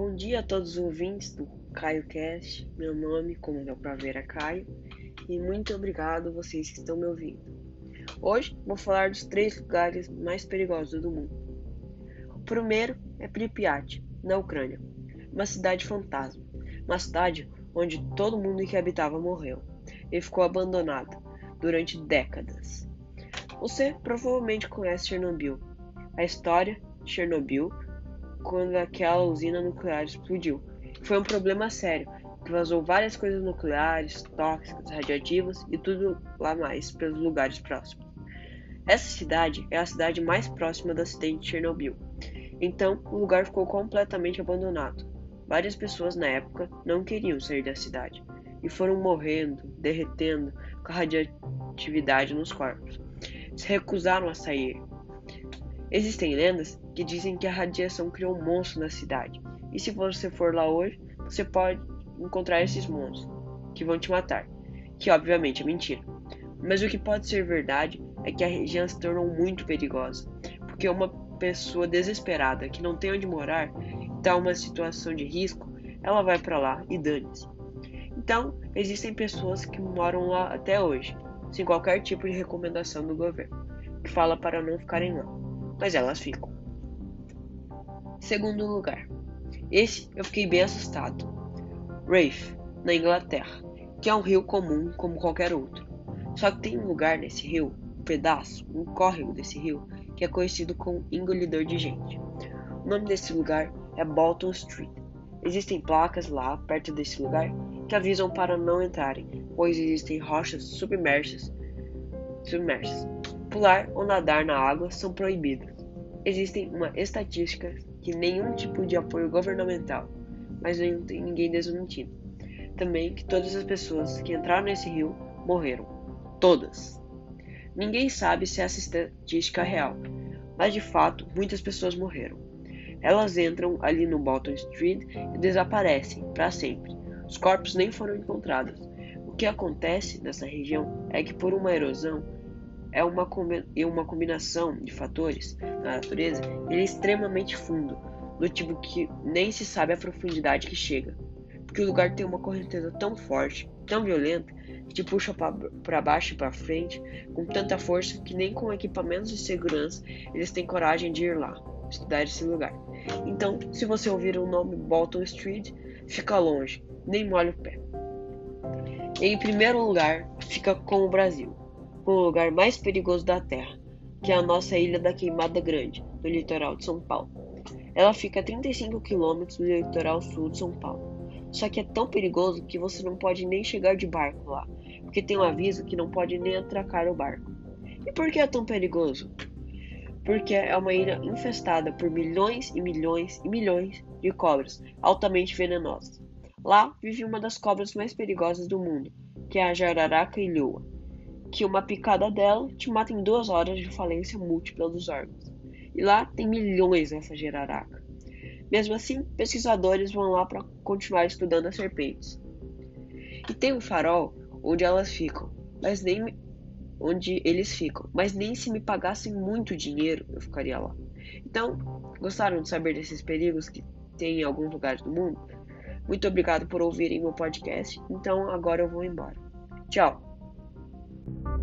Bom dia a todos os ouvintes do Caio Cast. Meu nome, como deu pra ver, é Caio. E muito obrigado vocês que estão me ouvindo. Hoje vou falar dos três lugares mais perigosos do mundo. O primeiro é Pripyat, na Ucrânia, uma cidade fantasma. Uma cidade onde todo mundo que habitava morreu e ficou abandonada durante décadas. Você provavelmente conhece Chernobyl. A história de Chernobyl quando aquela usina nuclear explodiu. Foi um problema sério, que vazou várias coisas nucleares, tóxicas, radioativas e tudo lá mais pelos lugares próximos. Essa cidade é a cidade mais próxima do acidente de Chernobyl. Então, o lugar ficou completamente abandonado. Várias pessoas na época não queriam sair da cidade e foram morrendo, derretendo com a radioatividade nos corpos. Se recusaram a sair. Existem lendas que dizem que a radiação criou um monstro na cidade. E se você for lá hoje, você pode encontrar esses monstros que vão te matar, que obviamente é mentira. Mas o que pode ser verdade é que a região se tornou muito perigosa, porque uma pessoa desesperada que não tem onde morar, está em uma situação de risco, ela vai para lá e dane-se. Então, existem pessoas que moram lá até hoje, sem qualquer tipo de recomendação do governo, que fala para não ficarem lá, mas elas ficam. Segundo lugar, esse eu fiquei bem assustado. Rafe, na Inglaterra, que é um rio comum como qualquer outro. Só que tem um lugar nesse rio, um pedaço, um córrego desse rio, que é conhecido como engolidor de gente. O nome desse lugar é Bolton Street. Existem placas lá, perto desse lugar, que avisam para não entrarem, pois existem rochas submersas. submersas. Pular ou nadar na água são proibidos. Existem uma estatística que nenhum tipo de apoio governamental, mas não tem ninguém desmentindo. Também que todas as pessoas que entraram nesse rio morreram. Todas. Ninguém sabe se essa estatística é real, mas de fato muitas pessoas morreram. Elas entram ali no Bolton Street e desaparecem para sempre. Os corpos nem foram encontrados. O que acontece nessa região é que por uma erosão é uma, uma combinação de fatores na natureza, ele é extremamente fundo, do tipo que nem se sabe a profundidade que chega, porque o lugar tem uma correnteza tão forte, tão violenta, que te puxa para baixo e para frente com tanta força que nem com equipamentos de segurança eles têm coragem de ir lá, estudar esse lugar. Então, se você ouvir o nome Bolton Street, fica longe, nem molhe o pé. Em primeiro lugar, fica com o Brasil com o lugar mais perigoso da Terra, que é a nossa Ilha da Queimada Grande, no litoral de São Paulo. Ela fica a 35 quilômetros do litoral sul de São Paulo. Só que é tão perigoso que você não pode nem chegar de barco lá, porque tem um aviso que não pode nem atracar o barco. E por que é tão perigoso? Porque é uma ilha infestada por milhões e milhões e milhões de cobras altamente venenosas. Lá vive uma das cobras mais perigosas do mundo, que é a jararaca ilhoa que uma picada dela te mata em duas horas de falência múltipla dos órgãos. E lá tem milhões nessa jararaca. Mesmo assim, pesquisadores vão lá para continuar estudando as serpentes. E tem um farol onde elas ficam, mas nem onde eles ficam, mas nem se me pagassem muito dinheiro eu ficaria lá. Então, gostaram de saber desses perigos que tem em alguns lugares do mundo? Muito obrigado por ouvirem meu podcast. Então, agora eu vou embora. Tchau. Thank you